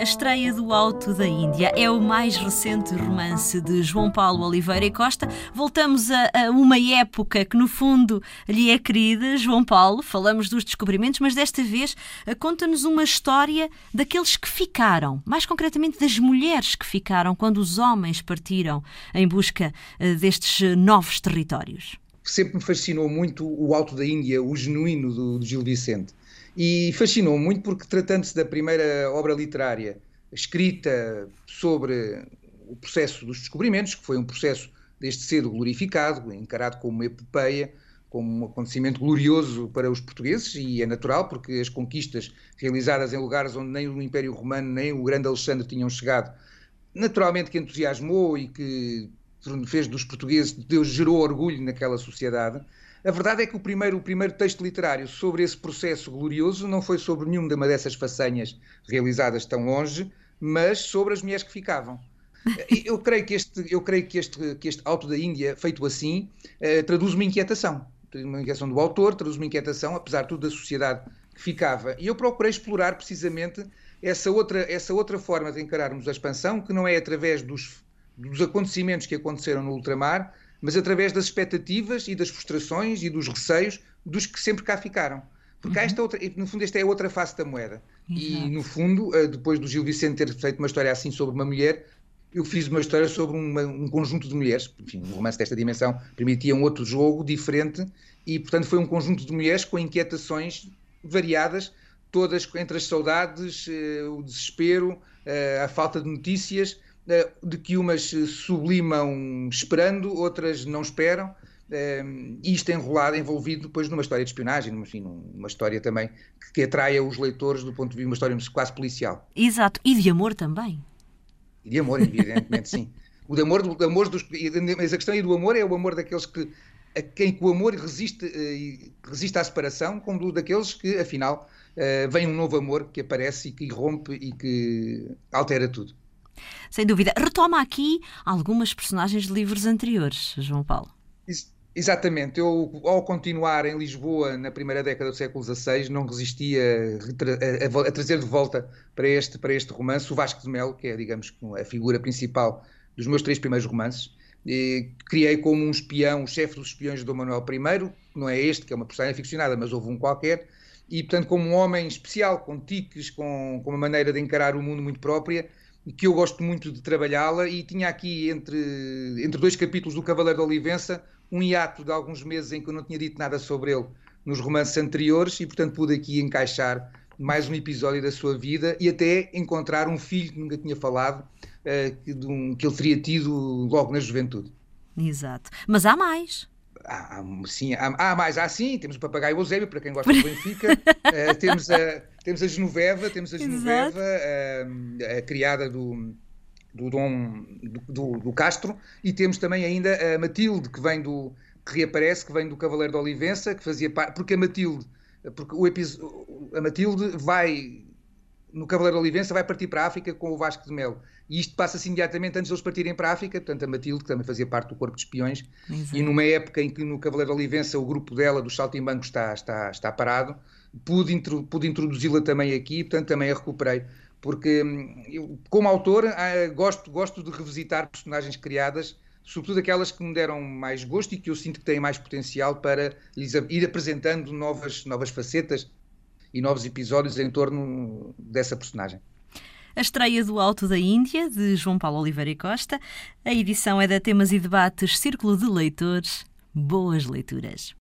A estreia do Alto da Índia é o mais recente romance de João Paulo Oliveira e Costa. Voltamos a, a, uma época que, no fundo, lhe é querida. João Paulo, falamos dos descobrimentos, mas desta vez eh, conta-nos uma história daqueles que ficaram, mais concretamente das mulheres que ficaram quando os homens partiram em busca eh, destes eh, novos territórios. Sempre me fascinou muito o Alto da Índia, o genuíno do, do Gil Vicente e fascinou muito porque, tratando-se da primeira obra literária escrita sobre o processo dos descobrimentos, que foi um processo desde cedo glorificado, encarado como uma epopeia, como um acontecimento glorioso para os portugueses, e é natural, porque as conquistas realizadas em lugares onde nem o Império Romano nem o grande Alexandre tinham chegado, naturalmente que entusiasmou e que fez dos portugueses, Deus gerou orgulho naquela sociedade, a verdade é que o primeiro, o primeiro texto literário sobre esse processo glorioso não foi sobre nenhuma dessas façanhas realizadas tão longe, mas sobre as mulheres que ficavam. Eu creio que este, eu creio que este, que este Alto da Índia, feito assim, eh, traduz uma inquietação. Uma inquietação do autor, traduz uma inquietação, apesar de tudo, da sociedade que ficava. E eu procurei explorar precisamente essa outra, essa outra forma de encararmos a expansão, que não é através dos, dos acontecimentos que aconteceram no ultramar, mas através das expectativas e das frustrações e dos receios dos que sempre cá ficaram. Porque uhum. esta outra, no fundo, esta é a outra face da moeda. Exato. E, no fundo, eh, depois do Gil Vicente ter feito uma história assim sobre uma mulher, eu fiz uma história sobre uma, um conjunto de mulheres. Enfim, um romance desta dimensão permitia um outro jogo diferente e, portanto, foi um conjunto de mulheres com inquietações variadas, todas entre as saudades, eh, o desespero, eh, a falta de notícias de que umas sublimam esperando, outras não esperam, eh, e isto é enrolado, envolvido depois numa história de espionagem, enfim, numa história também que, que atraia os leitores do ponto de vista de uma história quase policial. Exato, e de amor também. E de amor, evidentemente, sim. O de amor, o amor dos, mas a questão aí do amor é o amor daqueles que a quem o amor resiste, eh, resiste à separação, como o daqueles que, afinal, vem um novo amor que aparece e que irrompe e que altera tudo. Sem dúvida. Retoma aqui algumas personagens de livros anteriores, João Paulo. Exatamente. Eu, ao continuar em Lisboa na primeira década do século XVI, não resistia a, a, a, trazer de volta para este, para este romance o Vasco de Melo, que é, digamos, a figura principal dos meus três primeiros romances. E criei como um espião, o chefe dos espiões de Dom Manuel I, não é este, que é uma personagem ficcionada, mas houve um qualquer, e portanto como um homem especial, com tiques, com, com uma maneira de encarar o mundo muito própria, que eu gosto muito de trabalhá-la e tinha aqui entre, entre dois capítulos do Cavaleiro da Olivença um hiato de alguns meses em que eu não tinha dito nada sobre ele nos romances anteriores e portanto pude aqui encaixar mais um episódio da sua vida e até encontrar um filho que nunca tinha falado uh, que, um, que ele teria tido logo na juventude. Exato. Mas há mais. Há, sim, há, há, mais, há sim, temos o papagaio Eusébio, para quem gosta do Benfica, uh, temos, a, temos a Genoveva, temos a Genoveva, uh, a criada do, do Dom do, do, Castro, e temos também ainda a Matilde, que vem do que reaparece, que vem do Cavaleiro de Olivença, que fazia parte, porque a Matilde, porque o episódio, a Matilde vai no Cavaleiro de Olivença vai partir para a África com o Vasco de Melo. E isto passa-se imediatamente antes de eles partirem para a África, portanto a Matilde, que também fazia parte do corpo de espiões, Exato. e numa época em que no Cavaleiro Olivença o grupo dela, dos Saltimbancos, está, está, está parado, pude, intro, pude introduzi-la também aqui, portanto também a recuperei. Porque hum, eu, como autor ah, gosto, gosto de revisitar personagens criadas, sobretudo aquelas que me deram mais gosto e que eu sinto que têm mais potencial para lhes ir apresentando novas, novas facetas e novos episódios em torno dessa personagem. A estreia do Alto da Índia, de João Paulo Oliveira e Costa. A edição é da Temas e Debates Círculo de Leitores. Boas leituras.